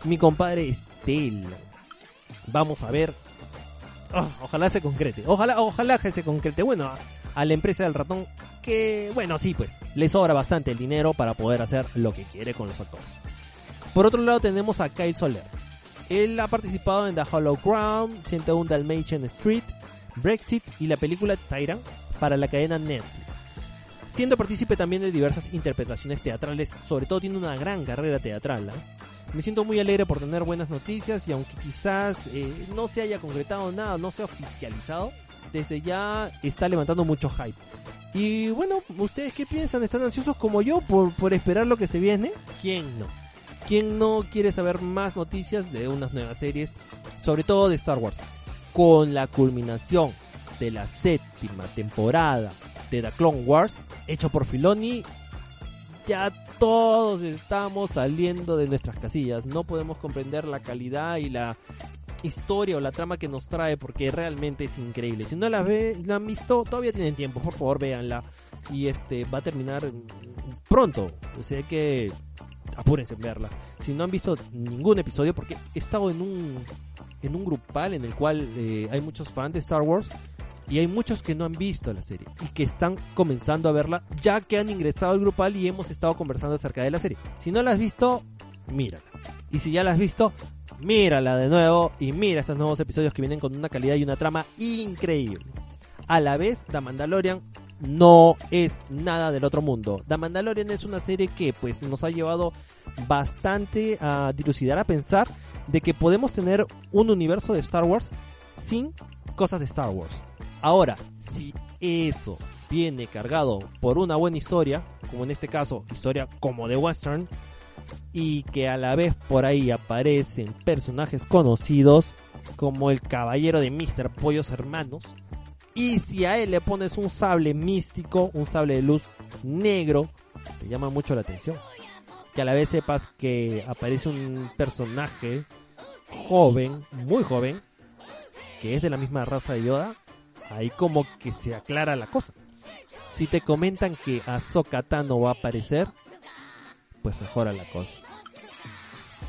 S1: mi compadre Estel. Vamos a ver. Ah, ojalá se concrete. Ojalá, ojalá que se concrete. Bueno, a, la empresa del ratón que, bueno, sí, pues, le sobra bastante el dinero para poder hacer lo que quiere con los actores. Por otro lado tenemos a Kyle Soler. Él ha participado en The Hollow Crown, 101 Dalmatian Street, Brexit y la película Tyrant para la cadena Netflix siendo partícipe también de diversas interpretaciones teatrales, sobre todo tiene una gran carrera teatral. ¿ah? Me siento muy alegre por tener buenas noticias y aunque quizás eh, no se haya concretado nada, no se ha oficializado, desde ya está levantando mucho hype. Y bueno, ¿ustedes qué piensan? ¿Están ansiosos como yo por, por esperar lo que se viene? ¿Quién no? ¿Quién no quiere saber más noticias de unas nuevas series? Sobre todo de Star Wars. Con la culminación de la séptima temporada de The Clone Wars, hecho por Filoni, ya todos estamos saliendo de nuestras casillas. No podemos comprender la calidad y la historia o la trama que nos trae porque realmente es increíble. Si no la, ve, la han visto, todavía tienen tiempo, por favor véanla. Y este va a terminar pronto. Sé que apúrense en verla. Si no han visto ningún episodio, porque he estado en un en un grupal en el cual eh, hay muchos fans de Star Wars y hay muchos que no han visto la serie y que están comenzando a verla ya que han ingresado al grupal y hemos estado conversando acerca de la serie. Si no la has visto, mírala. Y si ya la has visto, mírala de nuevo y mira estos nuevos episodios que vienen con una calidad y una trama increíble. A la vez, The Mandalorian no es nada del otro mundo. The Mandalorian es una serie que pues nos ha llevado bastante a dilucidar, a pensar de que podemos tener un universo de Star Wars sin cosas de Star Wars. Ahora, si eso viene cargado por una buena historia, como en este caso, historia como de western, y que a la vez por ahí aparecen personajes conocidos, como el caballero de Mr. Pollos Hermanos, y si a él le pones un sable místico, un sable de luz negro, te llama mucho la atención. Que a la vez sepas que aparece un personaje joven, muy joven, que es de la misma raza de Yoda, ahí como que se aclara la cosa. Si te comentan que Ahsoka Tano va a aparecer, pues mejora la cosa.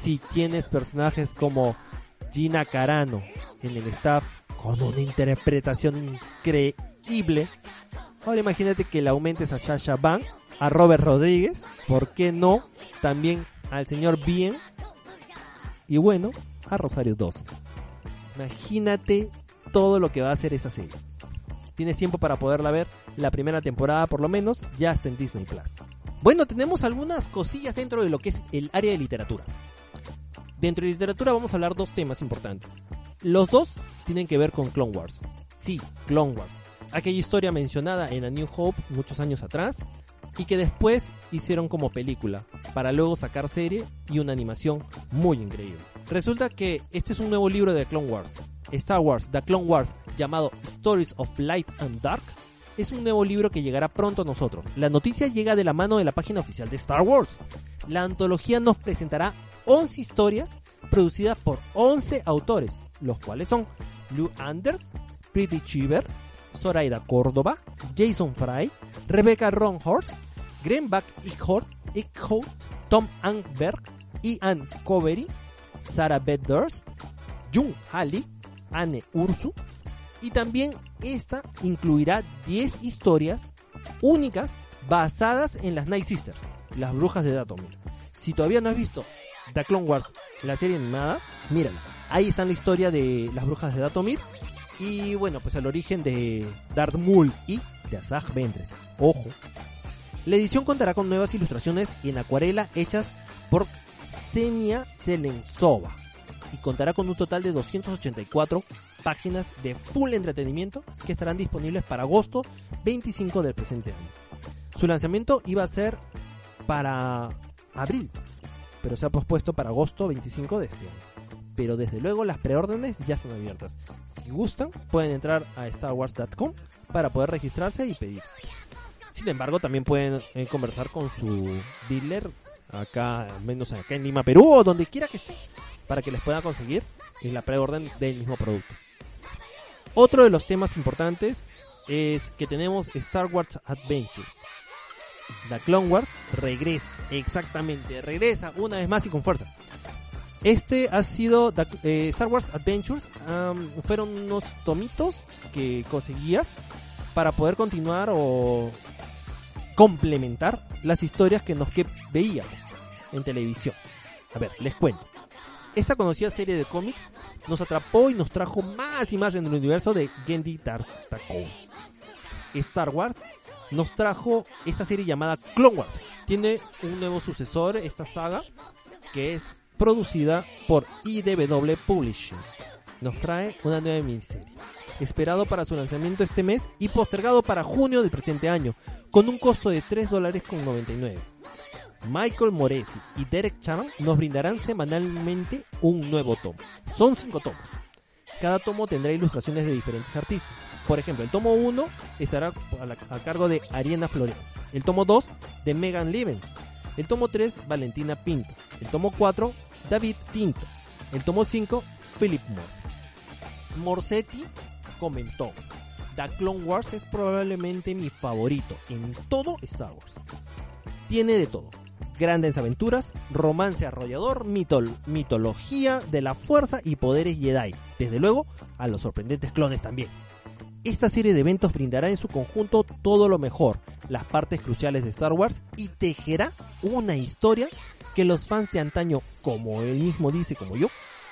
S1: Si tienes personajes como Gina Carano en el staff con una interpretación increíble, ahora imagínate que le aumentes a Sasha Bank, a Robert Rodríguez, ¿por qué no? También al señor Bien y bueno, a Rosario Dawson. Imagínate todo lo que va a hacer esa serie. Tienes tiempo para poderla ver, la primera temporada por lo menos, ya está en Disney Plus. Bueno, tenemos algunas cosillas dentro de lo que es el área de literatura. Dentro de literatura vamos a hablar dos temas importantes. Los dos tienen que ver con Clone Wars. Sí, Clone Wars. Aquella historia mencionada en A New Hope muchos años atrás y que después hicieron como película para luego sacar serie y una animación muy increíble. Resulta que este es un nuevo libro de Clone Wars. Star Wars, The Clone Wars, llamado Stories of Light and Dark, es un nuevo libro que llegará pronto a nosotros. La noticia llega de la mano de la página oficial de Star Wars. La antología nos presentará 11 historias producidas por 11 autores, los cuales son Lou Anders, Pretty Chiver, Zoraida Córdoba, Jason Fry, Rebecca Ronhorst, Greenback Ickhout, Tom Angberg, Ian Covery, Sarah Beth Durst, Jung Halley, Anne Ursu, y también esta incluirá 10 historias únicas basadas en las Night Sisters, las brujas de Datomir. Si todavía no has visto The Clone Wars, la serie animada, mírala. Ahí está la historia de las brujas de Datomir y bueno, pues el origen de Darth Maul y de Asajj Ventress. Ojo. La edición contará con nuevas ilustraciones en acuarela hechas por Xenia Selensova y contará con un total de 284 páginas de full entretenimiento que estarán disponibles para agosto 25 del presente año. Su lanzamiento iba a ser para abril, pero se ha pospuesto para agosto 25 de este año. Pero desde luego las preórdenes ya están abiertas. Si gustan, pueden entrar a starwars.com para poder registrarse y pedir. Sin embargo, también pueden eh, conversar con su dealer acá, menos acá en Lima, Perú o donde quiera que esté, para que les pueda conseguir en la preorden del mismo producto. Otro de los temas importantes es que tenemos Star Wars Adventures. La Clone Wars regresa, exactamente, regresa una vez más y con fuerza. Este ha sido eh, Star Wars Adventures. fueron unos tomitos que conseguías para poder continuar o complementar las historias que nos que veíamos en televisión. A ver, les cuento. Esta conocida serie de cómics nos atrapó y nos trajo más y más en el universo de Gendy Tartakovsky. Star Wars nos trajo esta serie llamada Clone Wars. Tiene un nuevo sucesor, esta saga, que es producida por IDW Publishing. Nos trae una nueva miniserie, esperado para su lanzamiento este mes y postergado para junio del presente año, con un costo de 3 dólares con 99. Michael Moresi y Derek Channel nos brindarán semanalmente un nuevo tomo. Son cinco tomos. Cada tomo tendrá ilustraciones de diferentes artistas. Por ejemplo, el tomo 1 estará a, cargo de Ariana Florian. El tomo 2 de Megan Leven. El tomo 3, Valentina Pinto. El tomo 4, David Tinto. El tomo 5, Philip Moore. Morsetti comentó, The Clone Wars es probablemente mi favorito en todo Star Wars. Tiene de todo grandes aventuras, romance arrollador, mitología de la fuerza y poderes Jedi. Desde luego, a los sorprendentes clones también. Esta serie de eventos brindará en su conjunto todo lo mejor, las partes cruciales de Star Wars y tejerá una historia que los fans de antaño, como él mismo dice, como yo,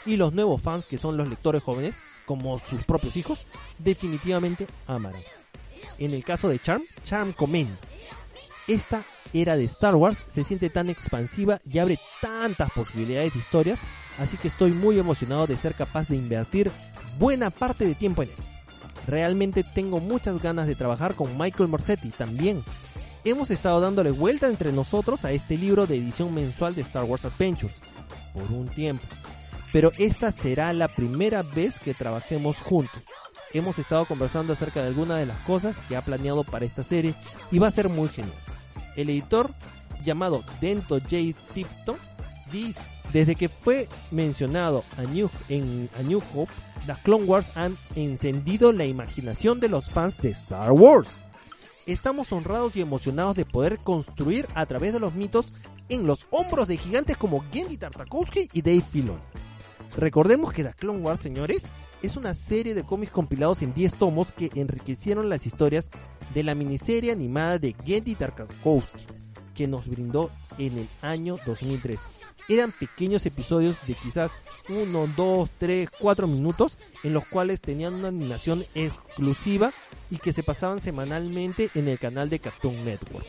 S1: y los nuevos fans que son los lectores jóvenes, como sus propios hijos, definitivamente amarán. En el caso de Charm, Charm comenta, esta era de Star Wars se siente tan expansiva y abre tantas posibilidades de historias, así que estoy muy emocionado de ser capaz de invertir buena parte de tiempo en él. Realmente tengo muchas ganas de trabajar con Michael Morsetti también. Hemos estado dándole vuelta entre nosotros a este libro de edición mensual de Star Wars Adventures por un tiempo, pero esta será la primera vez que trabajemos juntos. Hemos estado conversando acerca de algunas de las cosas que ha planeado para esta serie y va a ser muy genial. El editor llamado Dento J. Tipton dice, desde que fue mencionado a New, en a New Hope, las Clone Wars han encendido la imaginación de los fans de Star Wars. Estamos honrados y emocionados de poder construir a través de los mitos en los hombros de gigantes como Gendy Tartakovsky y Dave Filoni. Recordemos que The Clone Wars, señores, es una serie de cómics compilados en 10 tomos que enriquecieron las historias de la miniserie animada de Gendy Tartakovsky, que nos brindó en el año 2003. Eran pequeños episodios de quizás 1, 2, 3, 4 minutos en los cuales tenían una animación exclusiva y que se pasaban semanalmente en el canal de Cartoon Network.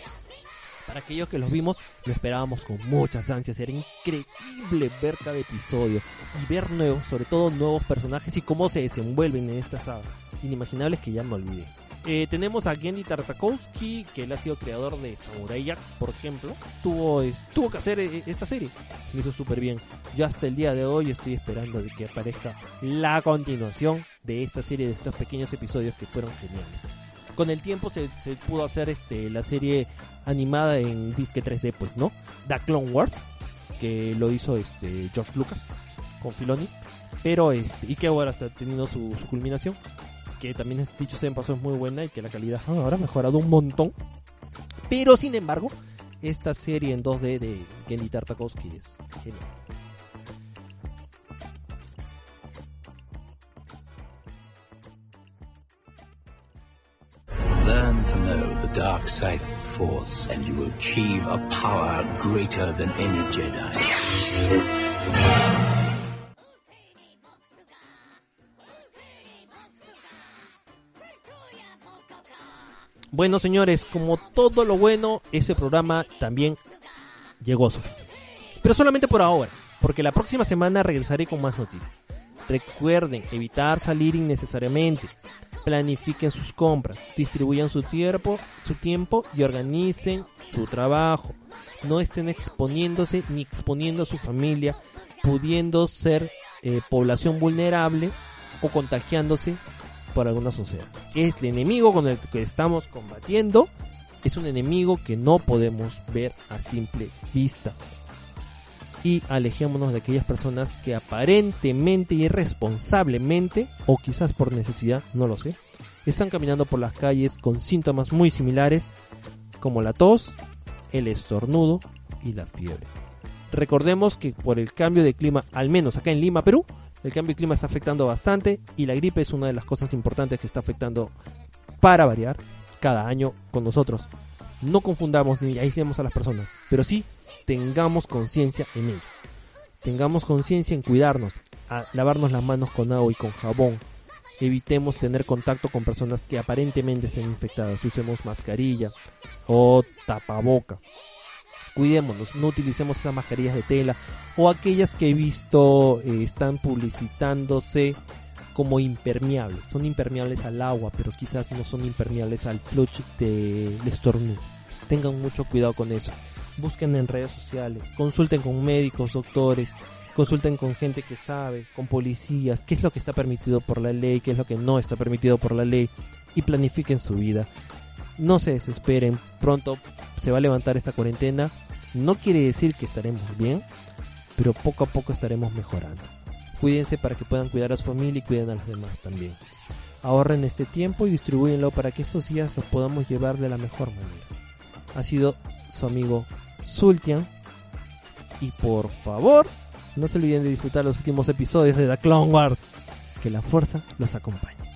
S1: Para aquellos que los vimos, lo esperábamos con muchas ansias. Era increíble ver cada episodio y ver nuevos, sobre todo nuevos personajes y cómo se desenvuelven en esta saga. Inimaginables que ya me olvidé. Eh, tenemos a Gendy Tartakovsky, que él ha sido creador de Samurai Jack, por ejemplo. Tuvo, es, tuvo que hacer eh, esta serie. Lo hizo súper bien. Yo hasta el día de hoy estoy esperando de que aparezca la continuación de esta serie, de estos pequeños episodios que fueron geniales. Con el tiempo se, pudo hacer este, la serie animada en disque 3D, pues, ¿no? The Clone Wars, que lo hizo este, George Lucas con Filoni. Pero este, y que ahora está teniendo su, culminación que también es dicho en paso es muy buena y que la calidad ahora ha mejorado un montón. Pero sin embargo, esta serie en 2D de Gendy Tartakovsky es genial.
S4: Dark side of the Force, and you will achieve a power greater than any Jedi.
S1: Bueno, señores, como todo lo bueno, ese programa también llegó a su fin. Pero solamente por ahora, porque la próxima semana regresaré con más noticias. Recuerden evitar salir innecesariamente. Planifiquen sus compras, distribuyan su tiempo, su tiempo y organicen su trabajo. No estén exponiéndose ni exponiendo a su familia, pudiendo ser eh, población vulnerable o contagiándose por alguna sociedad. Es el enemigo con el que estamos combatiendo. Es un enemigo que no podemos ver a simple vista. Y alejémonos de aquellas personas que aparentemente irresponsablemente, o quizás por necesidad, no lo sé, están caminando por las calles con síntomas muy similares como la tos, el estornudo y la fiebre. Recordemos que por el cambio de clima, al menos acá en Lima, Perú, el cambio de clima está afectando bastante y la gripe es una de las cosas importantes que está afectando para variar cada año con nosotros. No confundamos ni aislemos a las personas, pero sí tengamos conciencia en ello. Tengamos conciencia en cuidarnos, a lavarnos las manos con agua y con jabón. Evitemos tener contacto con personas que aparentemente estén infectadas. Usemos mascarilla o tapaboca cuidémonos, no utilicemos esas mascarillas de tela o aquellas que he visto eh, están publicitándose como impermeables. Son impermeables al agua, pero quizás no son impermeables al fluch del estornudo. Tengan mucho cuidado con eso. Busquen en redes sociales, consulten con médicos, doctores, consulten con gente que sabe, con policías, qué es lo que está permitido por la ley, qué es lo que no está permitido por la ley y planifiquen su vida no se desesperen, pronto se va a levantar esta cuarentena. No quiere decir que estaremos bien, pero poco a poco estaremos mejorando. Cuídense para que puedan cuidar a su familia y cuiden a los demás también. Ahorren este tiempo y distribuyenlo para que estos días los podamos llevar de la mejor manera. Ha sido su amigo Sultian. Y por favor, no se olviden de disfrutar los últimos episodios de The Clone Wars. Que la fuerza los acompañe.